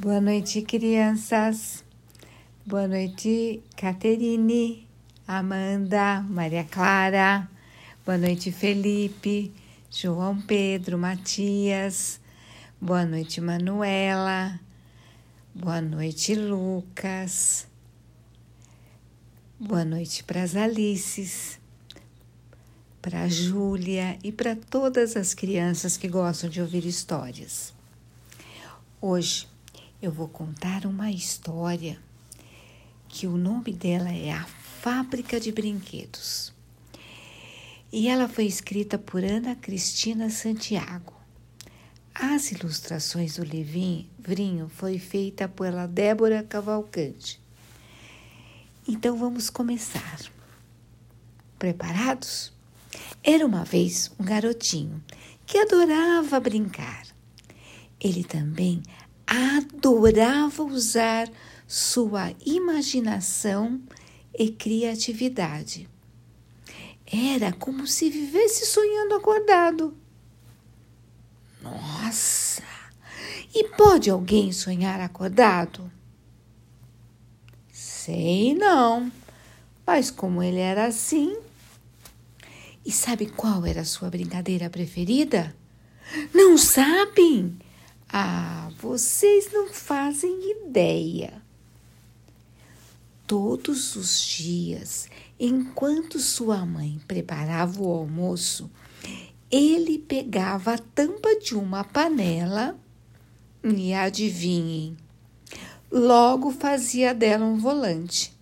Boa noite, crianças. Boa noite, Caterine, Amanda, Maria Clara. Boa noite, Felipe, João Pedro, Matias. Boa noite, Manuela. Boa noite, Lucas. Boa noite para as Alices, para a Júlia e para todas as crianças que gostam de ouvir histórias. Hoje eu vou contar uma história que o nome dela é A Fábrica de Brinquedos. E ela foi escrita por Ana Cristina Santiago. As ilustrações do livrinho foi feita pela Débora Cavalcante. Então vamos começar. Preparados? Era uma vez um garotinho que adorava brincar. Ele também adorava usar sua imaginação e criatividade. Era como se vivesse sonhando acordado. Nossa! E pode alguém sonhar acordado? Sei não, mas como ele era assim. E sabe qual era a sua brincadeira preferida? Não sabem? Ah, vocês não fazem ideia. Todos os dias, enquanto sua mãe preparava o almoço, ele pegava a tampa de uma panela e adivinhem, logo fazia dela um volante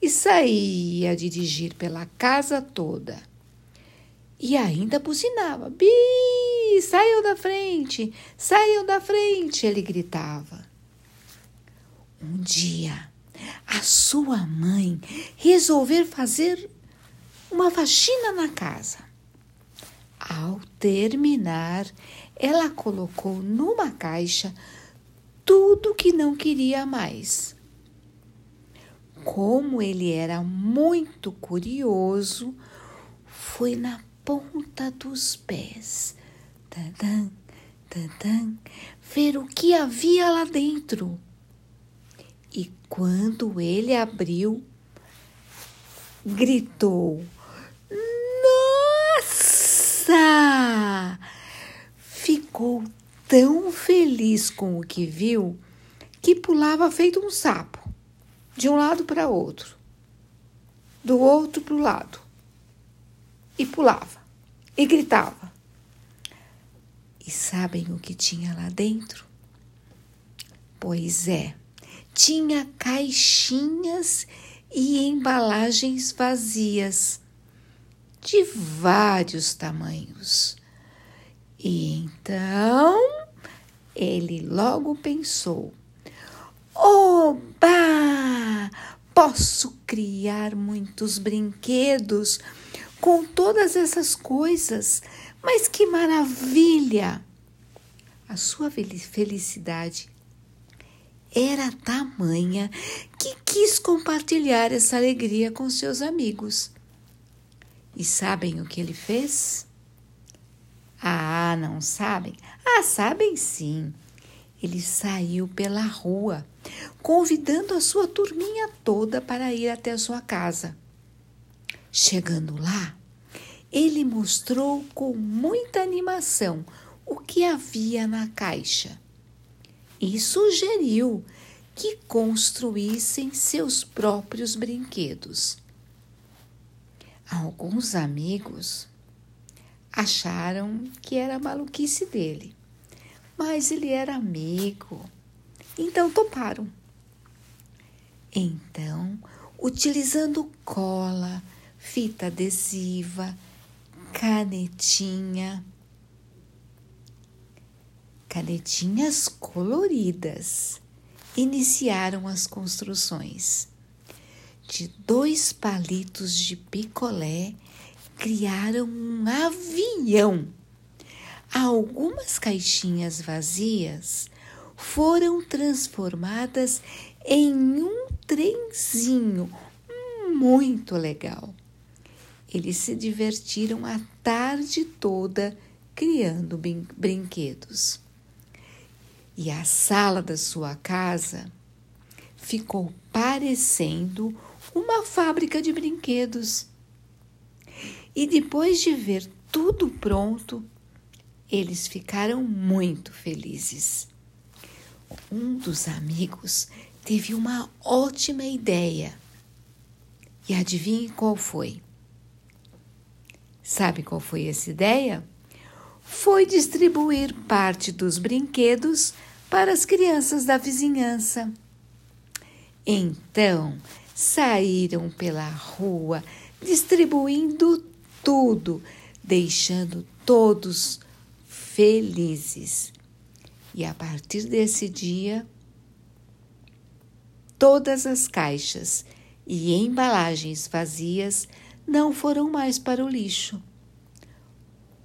e saía a dirigir pela casa toda. E ainda buzinava: Bi, saiam da frente, saiam da frente, ele gritava. Um dia, a sua mãe resolveu fazer uma faxina na casa. Ao terminar, ela colocou numa caixa tudo que não queria mais. Como ele era muito curioso, foi na ponta dos pés, tadã, tadã, ver o que havia lá dentro. E quando ele abriu, gritou: Nossa! Ficou tão feliz com o que viu que pulava feito um sapo, de um lado para outro, do outro para o lado, e pulava e gritava. E sabem o que tinha lá dentro? Pois é, tinha caixinhas e embalagens vazias de vários tamanhos. E então ele logo pensou: Oba! Posso criar muitos brinquedos com todas essas coisas, mas que maravilha! A sua felicidade era tamanha que quis compartilhar essa alegria com seus amigos. E sabem o que ele fez? Ah, não sabem? Ah, sabem sim. Ele saiu pela rua, convidando a sua turminha toda para ir até a sua casa. Chegando lá, ele mostrou com muita animação o que havia na caixa e sugeriu que construíssem seus próprios brinquedos. Alguns amigos acharam que era maluquice dele, mas ele era amigo, então toparam. Então, utilizando cola, fita adesiva, canetinha, canetinhas coloridas, iniciaram as construções. De dois palitos de picolé, criaram um avião. Algumas caixinhas vazias foram transformadas em um trenzinho muito legal. Eles se divertiram a tarde toda criando brinquedos. e a sala da sua casa ficou parecendo uma fábrica de brinquedos. E depois de ver tudo pronto, eles ficaram muito felizes. Um dos amigos teve uma ótima ideia. E adivinhe qual foi? Sabe qual foi essa ideia? Foi distribuir parte dos brinquedos para as crianças da vizinhança. Então, saíram pela rua distribuindo tudo, deixando todos felizes. E a partir desse dia, todas as caixas e embalagens vazias não foram mais para o lixo.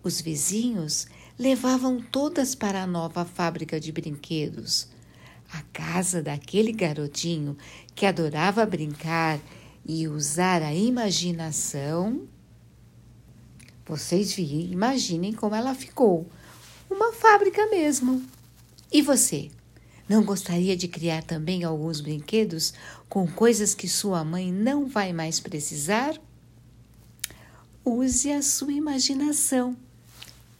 Os vizinhos levavam todas para a nova fábrica de brinquedos, a casa daquele garotinho que adorava brincar e usar a imaginação. Vocês imaginem como ela ficou. Uma fábrica mesmo. E você? Não gostaria de criar também alguns brinquedos com coisas que sua mãe não vai mais precisar? Use a sua imaginação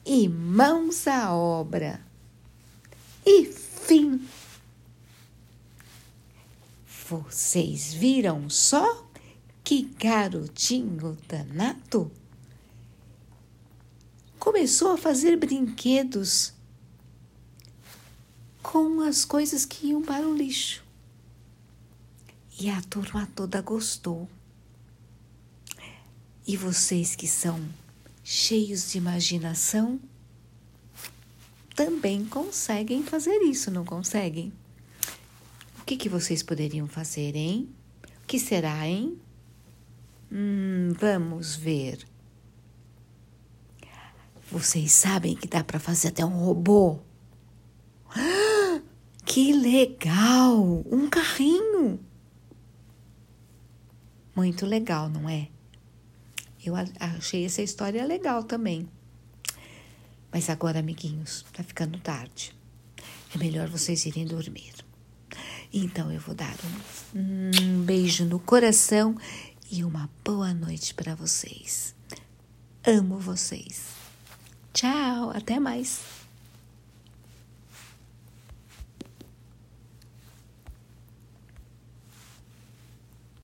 e mãos à obra. E fim! Vocês viram só que garotinho danado? Começou a fazer brinquedos com as coisas que iam para o lixo. E a turma toda gostou. E vocês que são cheios de imaginação também conseguem fazer isso, não conseguem? O que, que vocês poderiam fazer, hein? O que será, hein? Hum, vamos ver. Vocês sabem que dá para fazer até um robô? Que legal! Um carrinho! Muito legal, não é? Eu achei essa história legal também. Mas agora, amiguinhos, tá ficando tarde. É melhor vocês irem dormir. Então eu vou dar um, um beijo no coração e uma boa noite para vocês. Amo vocês. Tchau, até mais.